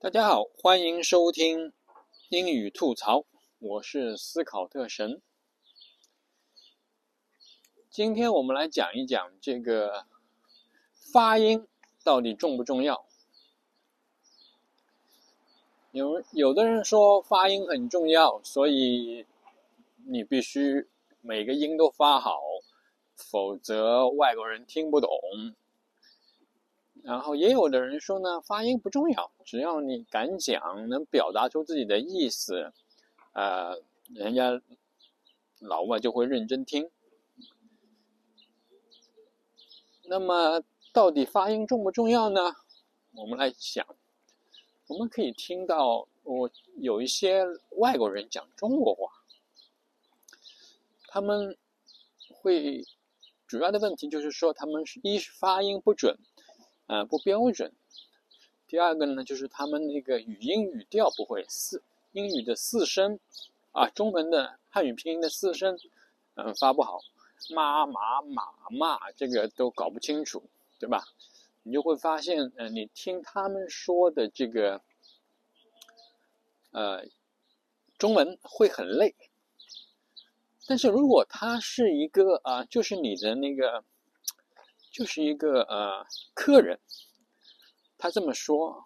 大家好，欢迎收听英语吐槽，我是思考特神。今天我们来讲一讲这个发音到底重不重要？有有的人说发音很重要，所以你必须每个音都发好，否则外国人听不懂。然后也有的人说呢，发音不重要，只要你敢讲，能表达出自己的意思，呃，人家老外就会认真听。那么，到底发音重不重要呢？我们来想，我们可以听到，我有一些外国人讲中国话，他们会主要的问题就是说，他们是一是发音不准。呃，不标准。第二个呢，就是他们那个语音语调不会四英语的四声，啊，中文的汉语拼音的四声，嗯，发不好，妈妈马骂这个都搞不清楚，对吧？你就会发现，呃，你听他们说的这个，呃，中文会很累。但是如果他是一个啊，就是你的那个。就是一个呃客人，他这么说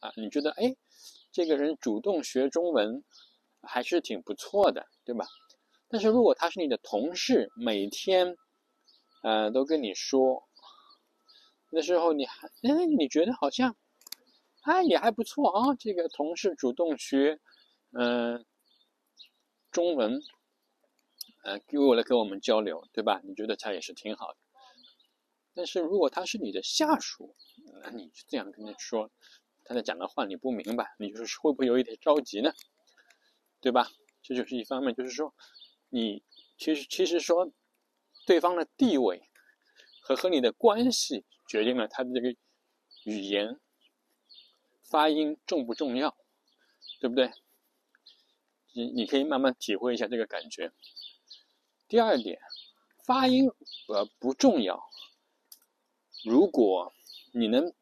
啊，你觉得哎，这个人主动学中文还是挺不错的，对吧？但是如果他是你的同事，每天呃都跟你说，那时候你还哎你觉得好像哎也还不错啊，这个同事主动学嗯中文，呃给我来跟我们交流，对吧？你觉得他也是挺好的。但是如果他是你的下属，那你就这样跟他说，他在讲的话你不明白，你就是会不会有一点着急呢？对吧？这就是一方面，就是说，你其实其实说，对方的地位和和你的关系决定了他的这个语言发音重不重要，对不对？你你可以慢慢体会一下这个感觉。第二点，发音呃不重要。如果你能，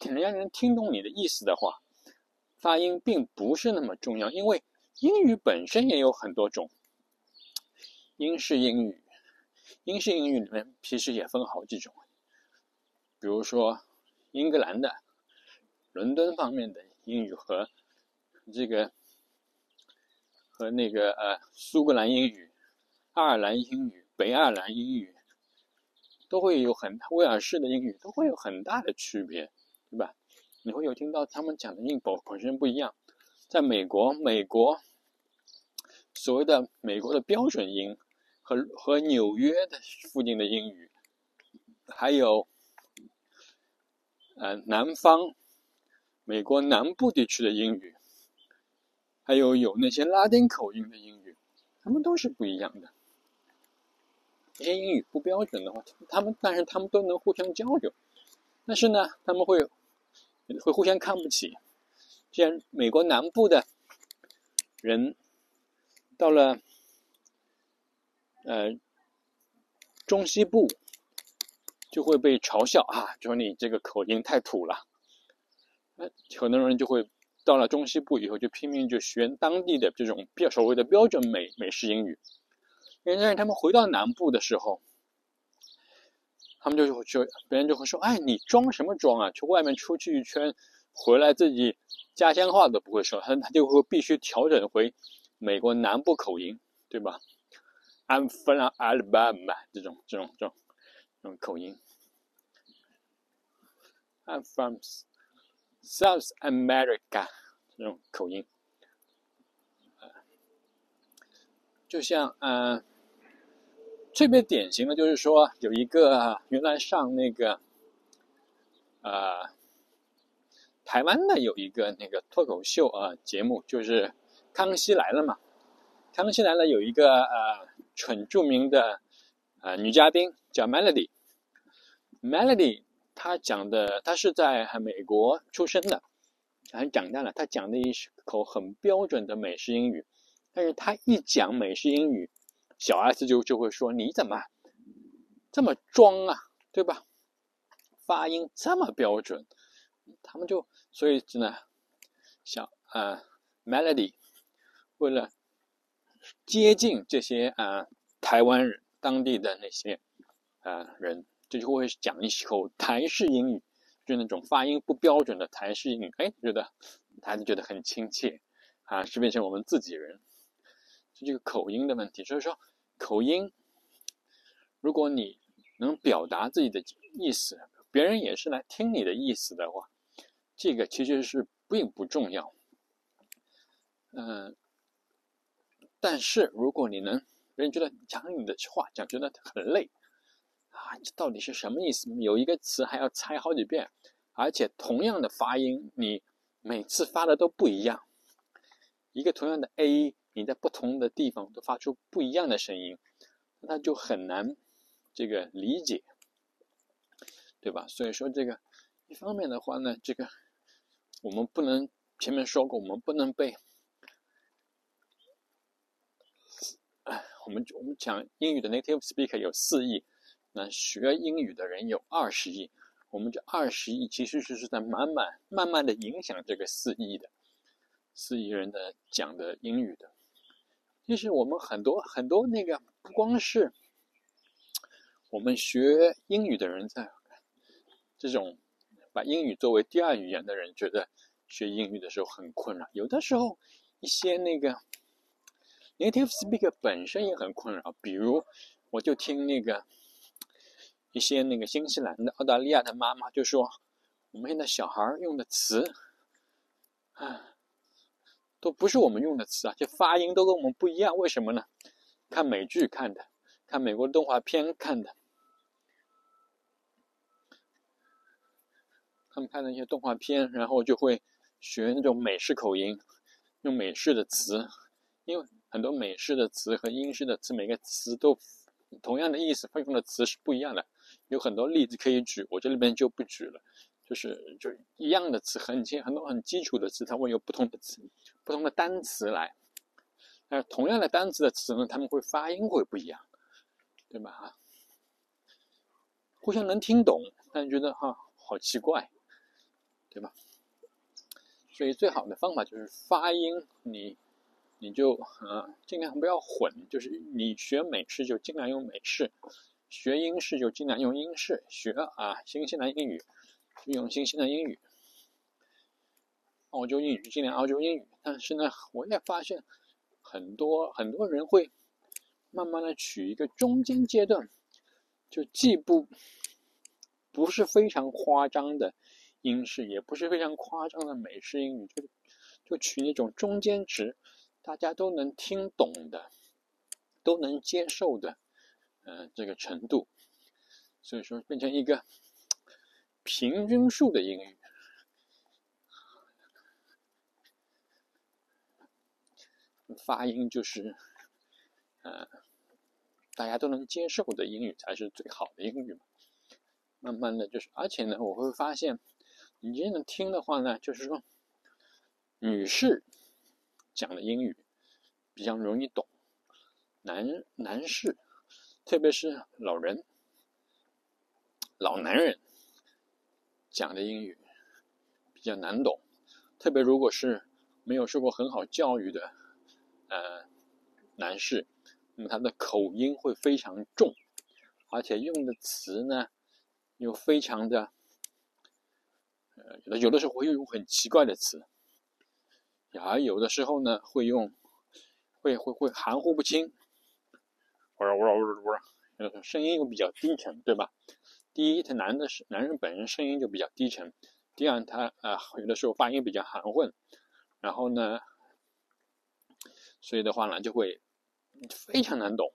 人家能听懂你的意思的话，发音并不是那么重要，因为英语本身也有很多种。英式英语，英式英语里面其实也分好几种，比如说英格兰的、伦敦方面的英语和这个和那个呃苏格兰英语、爱尔兰英语、北爱尔兰英语。都会有很威尔士的英语都会有很大的区别，对吧？你会有听到他们讲的音本本身不一样。在美国，美国所谓的美国的标准音和和纽约的附近的英语，还有呃南方美国南部地区的英语，还有有那些拉丁口音的英语，他们都是不一样的。这些英语不标准的话，他们但是他们都能互相交流，但是呢，他们会会互相看不起。既然美国南部的人到了呃中西部，就会被嘲笑啊，就说你这个口音太土了。呃，很多人就会到了中西部以后，就拼命就学当地的这种标所谓的标准美美式英语。但是他们回到南部的时候，他们就就别人就会说：“哎，你装什么装啊？去外面出去一圈，回来自己家乡话都不会说，他他就会必须调整回美国南部口音，对吧？I'm from Alabama 这种这种这种这种口音，I'm from South America 这种口音，就像嗯。”特别典型的就是说，有一个原来上那个，呃，台湾的有一个那个脱口秀啊节目，就是《康熙来了》嘛。《康熙来了》有一个呃很著名的呃女嘉宾叫 Melody。Melody 她讲的，她是在美国出生的，还长大了。她讲的一口很标准的美式英语，但是她一讲美式英语。小 S 就就会说：“你怎么这么装啊？对吧？发音这么标准，他们就所以真的小啊 melody，为了接近这些啊台湾人当地的那些啊人，这就会讲一口台式英语，就那种发音不标准的台式英语，哎，觉得孩子觉得很亲切啊，是变成我们自己人，就这个口音的问题。所以说口音，如果你能表达自己的意思，别人也是来听你的意思的话，这个其实是并不重要。嗯，但是如果你能，别人觉得讲你的话讲觉得很累啊，这到底是什么意思？有一个词还要猜好几遍，而且同样的发音，你每次发的都不一样。一个同样的 A，你在不同的地方都发出不一样的声音，那他就很难这个理解，对吧？所以说这个一方面的话呢，这个我们不能前面说过，我们不能被。哎，我们我们讲英语的 native speaker 有四亿，那学英语的人有二十亿。我们这二十亿其实是是在慢慢慢慢的影响这个四亿的四亿人的讲的英语的。其实我们很多很多那个不光是我们学英语的人在这种把英语作为第二语言的人，觉得学英语的时候很困扰。有的时候一些那个。Native speaker 本身也很困扰，比如我就听那个一些那个新西兰的、澳大利亚的妈妈就说，我们现在小孩用的词，啊，都不是我们用的词啊，就发音都跟我们不一样，为什么呢？看美剧看的，看美国动画片看的，他们看那些动画片，然后就会学那种美式口音，用美式的词，因为。很多美式的词和英式的词，每个词都同样的意思，用的词是不一样的。有很多例子可以举，我这里边就不举了。就是就是一样的词，很基很多很基础的词，它会有不同的词、不同的单词来。但是同样的单词的词呢，他们会发音会不一样，对吧？哈，互相能听懂，但觉得哈好奇怪，对吧？所以最好的方法就是发音你。你就啊，尽量不要混，就是你学美式就尽量用美式，学英式就尽量用英式，学啊新西兰英语用新西兰英语，澳洲英语尽量澳洲英语。但是呢，我也发现很多很多人会慢慢的取一个中间阶段，就既不不是非常夸张的英式，也不是非常夸张的美式英语，就就取那种中间值。大家都能听懂的，都能接受的，呃，这个程度，所以说变成一个平均数的英语，发音就是，呃，大家都能接受的英语才是最好的英语嘛。慢慢的就是，而且呢，我会发现，你真的听的话呢，就是说，女士。讲的英语比较容易懂，男男士，特别是老人、老男人讲的英语比较难懂，特别如果是没有受过很好教育的呃男士，那么他的口音会非常重，而且用的词呢又非常的呃有的有的时候会用很奇怪的词。而有的时候呢，会用，会会会含糊不清，呜呜呜呜，声音又比较低沉，对吧？第一，他男的是男人本身声音就比较低沉；第二，他啊有的时候发音比较含混，然后呢，所以的话呢就会非常难懂。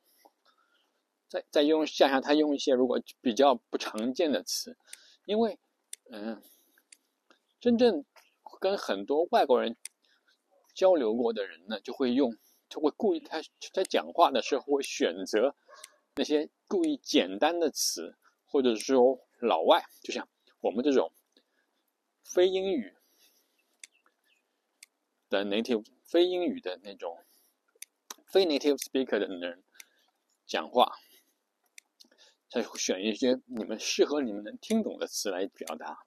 再再用加上他用一些如果比较不常见的词，因为嗯，真正跟很多外国人。交流过的人呢，就会用，就会故意他在讲话的时候会选择那些故意简单的词，或者是说老外，就像我们这种非英语的 native 非英语的那种非 native speaker 的人讲话，他选一些你们适合你们能听懂的词来表达，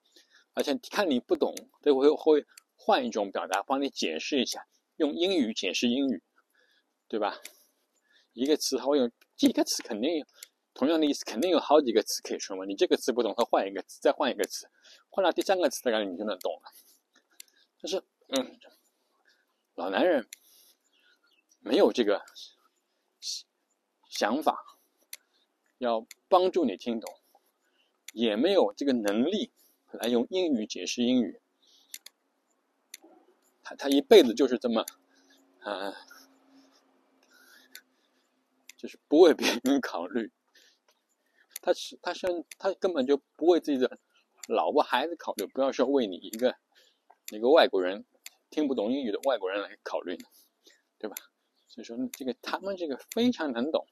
而且看你不懂，都会会。换一种表达，帮你解释一下，用英语解释英语，对吧？一个词它有几个词，肯定有同样的意思，肯定有好几个词可以说嘛。你这个词不懂，他换一个词，再换一个词，换到第三个词，大概你就能懂了。但是，嗯，老男人没有这个想法，要帮助你听懂，也没有这个能力来用英语解释英语。他他一辈子就是这么，啊，就是不为别人考虑。他是他是他根本就不为自己的老婆孩子考虑，不要说为你一个一个外国人听不懂英语的外国人来考虑呢，对吧？所以说这个他们这个非常难懂。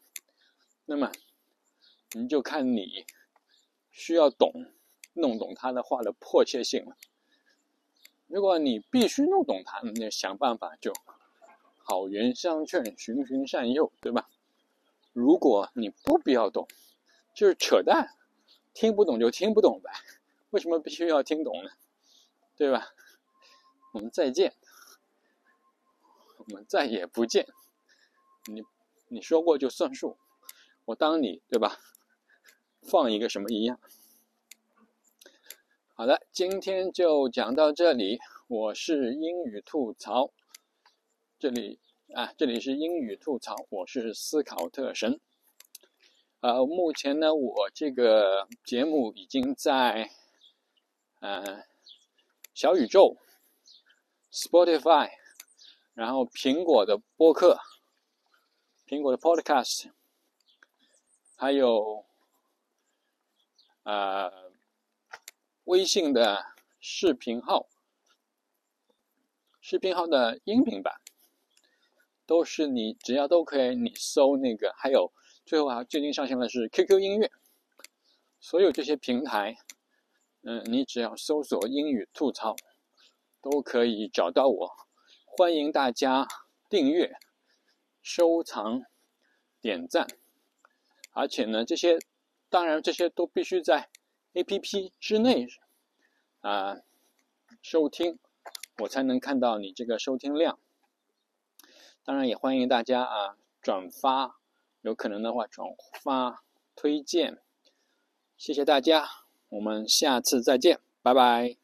那么你就看你需要懂弄懂他的话的迫切性了。如果你必须弄懂他，那想办法就好言相劝，循循善诱，对吧？如果你不必要懂，就是扯淡，听不懂就听不懂呗，为什么必须要听懂呢？对吧？我们再见，我们再也不见。你你说过就算数，我当你对吧？放一个什么一样？好的，今天就讲到这里。我是英语吐槽，这里啊，这里是英语吐槽。我是思考特神。呃，目前呢，我这个节目已经在呃小宇宙、Spotify，然后苹果的播客、苹果的 Podcast，还有呃。微信的视频号，视频号的音频版，都是你只要都可以，你搜那个，还有最后啊，最近上线的是 QQ 音乐，所有这些平台，嗯，你只要搜索英语吐槽，都可以找到我。欢迎大家订阅、收藏、点赞，而且呢，这些当然这些都必须在。A P P 之内啊，收听我才能看到你这个收听量。当然也欢迎大家啊转发，有可能的话转发推荐。谢谢大家，我们下次再见，拜拜。